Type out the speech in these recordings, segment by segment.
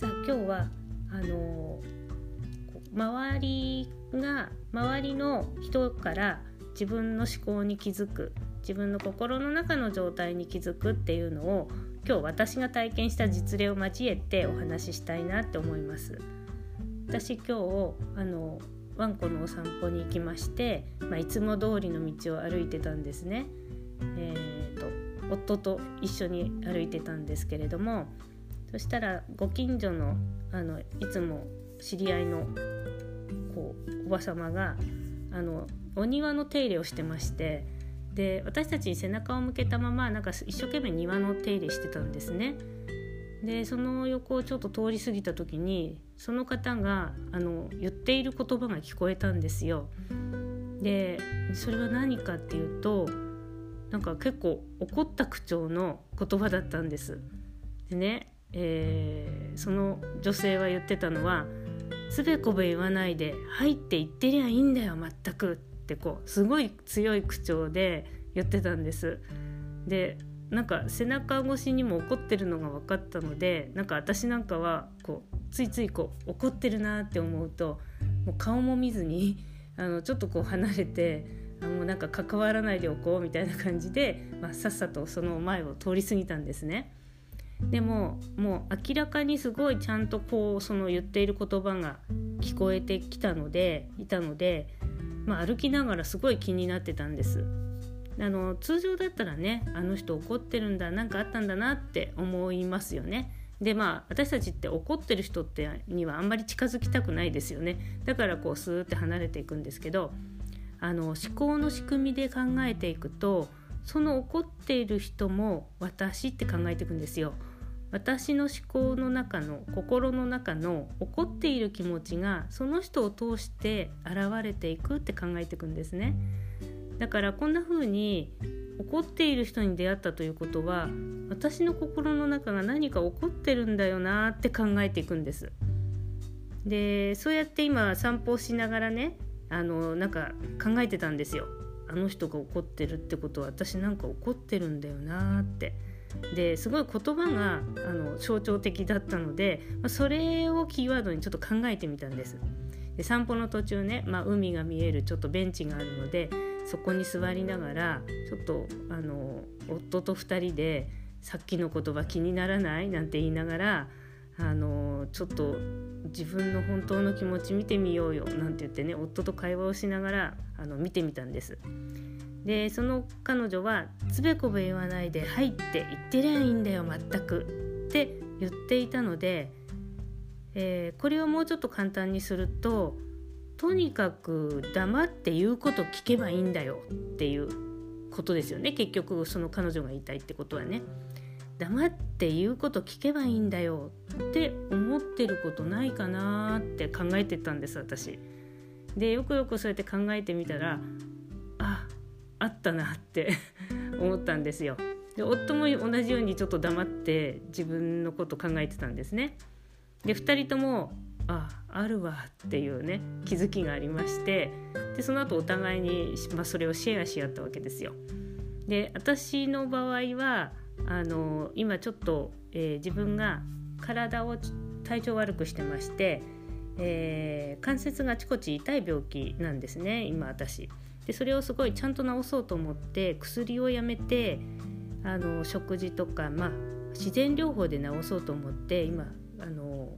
さあ今日はあの周りが周りの人から自分の思考に気づく自分の心の中の状態に気づくっていうのを今日私が体験した実例を交えてお話ししたいなって思います。私今日あのワンコのお散歩に行きまして、まあ、いつも通りの道を歩いてたんですね。えーと夫と一緒に歩いてたんですけれどもそしたらご近所のあのいつも知り合いのこうおば様があのお庭の手入れをしてましてで私たちに背中を向けたままなんか一生懸命庭の手入れしてたんですね。でその横をちょっと通り過ぎた時にその方があの言っている言葉が聞こえたんですよ。でそれは何かっていうとなんか結構怒った口調の言葉だったんです。でねえー、その女性は言ってたのは「つべこべ言わないで入って言ってりゃいいんだよ全く」ってこうすごい強い口調で言ってたんです。でなんか背中越しにも怒ってるのが分かったのでなんか私なんかはこうついついこう怒ってるなって思うともう顔も見ずに あのちょっとこう離れてあもうなんか関わらないでおこうみたいな感じで、まあ、さっさとその前を通り過ぎたんですね。でももう明らかにすごいちゃんとこうその言っている言葉が聞こえてきたのでいたので、まあ、歩きながらすごい気になってたんです。あの通常だったらねあの人怒ってるんだ何かあったんだなって思いますよね。でまあ私たちって怒ってる人ってにはあんまり近づきたくないですよね。だからこうスーって離れていくんですけどあの思考の仕組みで考えていくとその怒っている人も私って考えていくんですよ。私の思考の中の心の中の怒っている気持ちがその人を通して現れていくって考えていくんですね。だからこんな風に怒っている人に出会ったということは私の心の中が何か起こってるんだよなって考えていくんです。でそうやって今散歩しながらねあのなんか考えてたんですよ。あの人が怒ってるってことは私なんか怒ってるんだよなって。ですごい言葉があの象徴的だったので、ま、それをキーワードにちょっと考えてみたんです。で散歩の途中ね、まあ、海が見えるちょっとベンチがあるのでそこに座りながらちょっとあの夫と2人で「さっきの言葉気にならない?」なんて言いながらあのちょっと自分の本当の気持ち見てみようよなんて言ってね夫と会話をしながらあの見てみたんです。でその彼女は「つべこべ言わないで入って言ってりゃいいんだよ全く」って言っていたので、えー、これをもうちょっと簡単にするととにかく黙って言うこと聞けばいいんだよっていうことですよね結局その彼女が言いたいってことはね。黙って言うこと聞けばいいんだよって思ってることないかなって考えてたんです私。でよくよくそうやって考えてみたらあったなって 思ったんですよ。で夫も同じようにちょっと黙って自分のこと考えてたんですね。で2人ともああるわっていうね気づきがありましてでその後お互いに、まあ、それをシェアし合ったわけですよ。で私の場合はあの今ちょっと、えー、自分が体を体調悪くしてまして、えー、関節があちこち痛い病気なんですね今私。でそれをすごいちゃんと治そうと思って薬をやめてあの食事とか、まあ、自然療法で治そうと思って今あの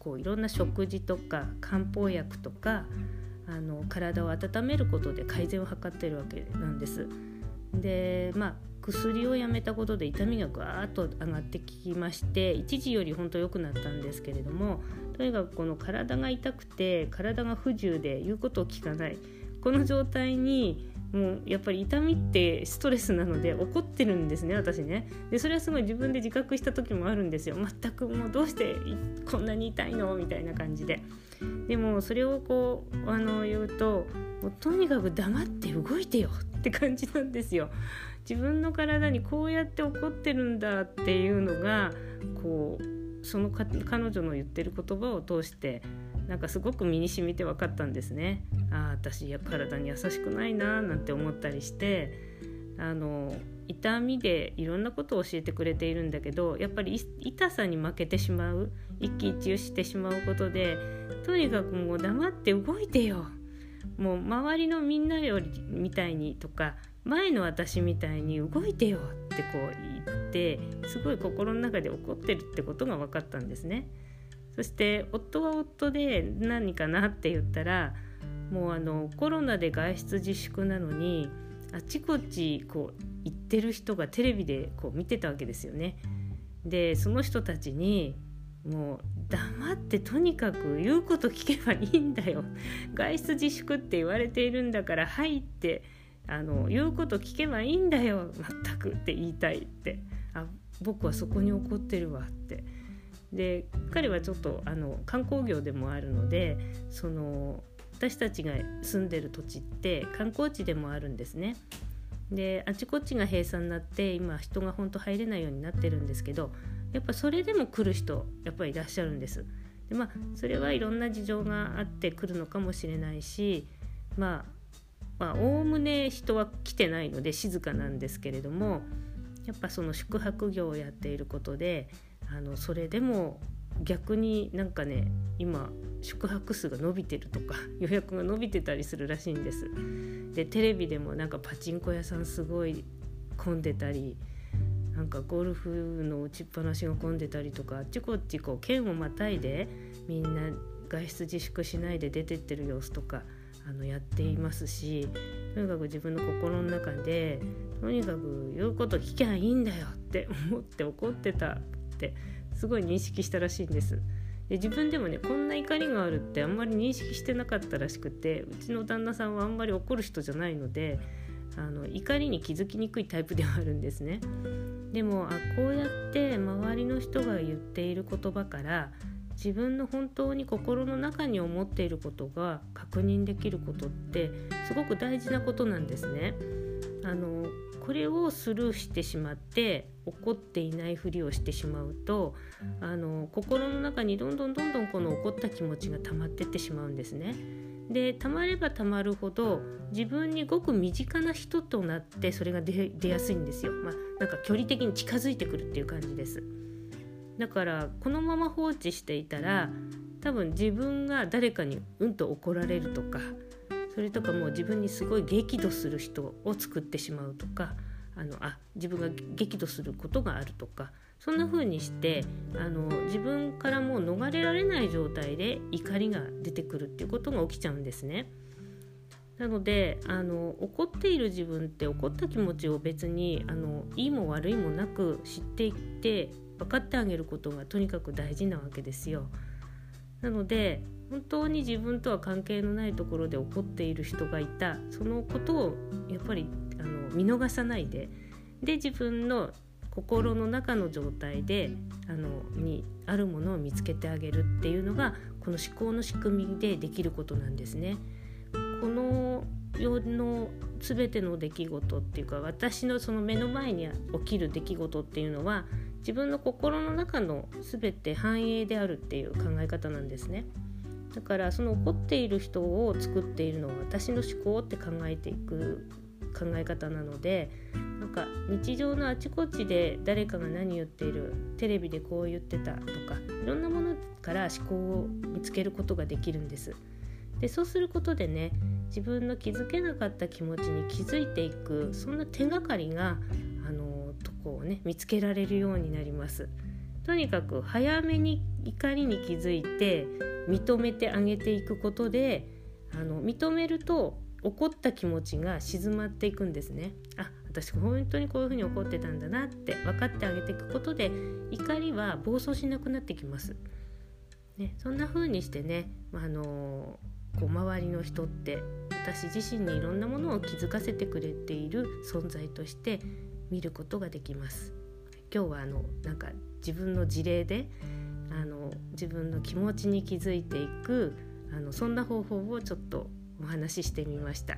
こういろんな食事とか漢方薬とかあの体を温めることで改善を図ってるわけなんです。でまあ薬をやめたことで痛みがぐわーっと上がってきまして一時より本当良くなったんですけれどもとにかくこの体が痛くて体が不自由で言うことを聞かないこの状態にもうやっぱり痛みってストレスなので怒ってるんですね私ね。でそれはすごい自分で自覚した時もあるんですよ。全くもうどうしてこんなに痛いのみたいな感じで。でもそれをこうあの言うともうとにかく黙って動いてよって感じなんですよ。自分の体にこうやって怒ってるんだっていうのがこうその彼女の言ってる言葉を通してなんかすごく身に染みて分かったんですね。ああ私体に優しくないななんて思ったりしてあの痛みでいろんなことを教えてくれているんだけどやっぱり痛さに負けてしまう一喜一憂してしまうことでとにかくもう黙って動いてよもう周りのみんなよりみたいにとか前の私みたいに動いてよってこう言ってすごい心の中で怒ってるってことが分かったんですね。そして夫は夫で何かなって言ったらもうあのコロナで外出自粛なのにあちこちこう行ってる人がテレビでこう見てたわけですよね。でその人たちにもう黙ってとにかく言うこと聞けばいいんだよ。外出自粛って言われているんだからはいってあの言うこと聞けばいいんだよ。全くって言いたいって。あ僕はそこに怒ってるわって。で彼はちょっとあの観光業でもあるのでその私たちが住んでる土地って観光地でもあるんですね。であちこちが閉鎖になって今人が本当入れないようになってるんですけどやっぱそれでも来る人やっぱりいらっしゃるんです。でまあそれはいろんな事情があって来るのかもしれないしまあおおむね人は来てないので静かなんですけれどもやっぱその宿泊業をやっていることであのそれでも逆になんかね今宿泊数が伸びてるとか 予約が伸びてたりするらしいんです。でテレビでもなんかパチンコ屋さんすごい混んでたりなんかゴルフの打ちっぱなしが混んでたりとかあっちこっちこう県をまたいでみんな外出自粛しないで出てってる様子とかあのやっていますしとにかく自分の心の中でとにかく言うこと聞きゃいいんだよって思って怒ってたってすごい認識したらしいんです。で自分でもねこんな怒りがあるってあんまり認識してなかったらしくてうちの旦那さんはあんまり怒る人じゃないのであの怒りに気づきにくいタイプではあるんですね。でもあこうやって周りの人が言っている言葉から自分の本当に心の中に思っていることが確認できることってすごく大事なことなんですね。あのこれをスルーしてしまって怒っていないふりをしてしまうとあの心の中にどんどんどんどんこの怒った気持ちが溜まってってしまうんですね。で溜まれば溜まるほど自分にごく身近な人となってそれが出やすいんですよ。まあ、なんか距離的に近づいてくるっていう感じです。だからこのまま放置していたら多分自分が誰かにうんと怒られるとかそれとかもう自分にすごい激怒する人を作ってしまうとかあのあ自分が激怒することがあるとかそんな風にしてあの自分からもう逃れられない状態で怒りが出てくるっていうことが起きちゃうんですね。なのであの怒っている自分って怒った気持ちを別にあのいいも悪いもなく知っていって分かってあげることがとにかく大事なわけですよ。なので本当に自分とは関係のないところで起こっている人がいたそのことをやっぱりあの見逃さないでで自分の心の中の状態であのにあるものを見つけてあげるっていうのがこの思考の仕組みでできることなんですね。この世の全ての出来事っていうか私のその目の前に起きる出来事っていうのは自分の心の中の全て繁栄であるっていう考え方なんですね。だからその怒っている人を作っているのは私の思考って考えていく考え方なのでなんか日常のあちこちで誰かが何言っているテレビでこう言ってたとかいろんなものから思考を見つけることができるんです。でそうすることでね自分の気づけなかった気持ちに気づいていくそんな手がかりがあのとこをね見つけられるようになります。とにかく早めに怒りに気づいて認めてあげていくことであの認めると怒った気持ちが静まっていくんですねあ私本当にこういうふうに怒ってたんだなって分かってあげていくことで怒りは暴走しなくなってきます。ね、そんな風にしてね、あのこう周りの人って私自身にいろんなものを気づかせてくれている存在として見ることができます。今日はあのなんか自分の事例であの自分の気持ちに気づいていくあのそんな方法をちょっとお話ししてみました。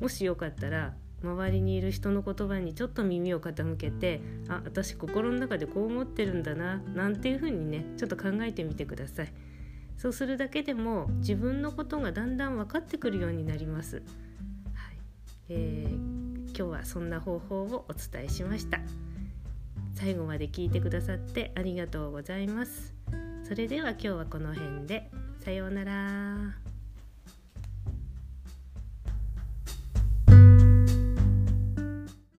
もしよかったら周りにいる人の言葉にちょっと耳を傾けてあ私心の中でこう思ってるんだななんていうふうにねちょっと考えてみてください。そうするだけでも自分のことがだんだん分かってくるようになります、はい。えー、今日はそんな方法をお伝えしました。最後まで聞いてくださってありがとうございます。それでは今日はこの辺でさようなら。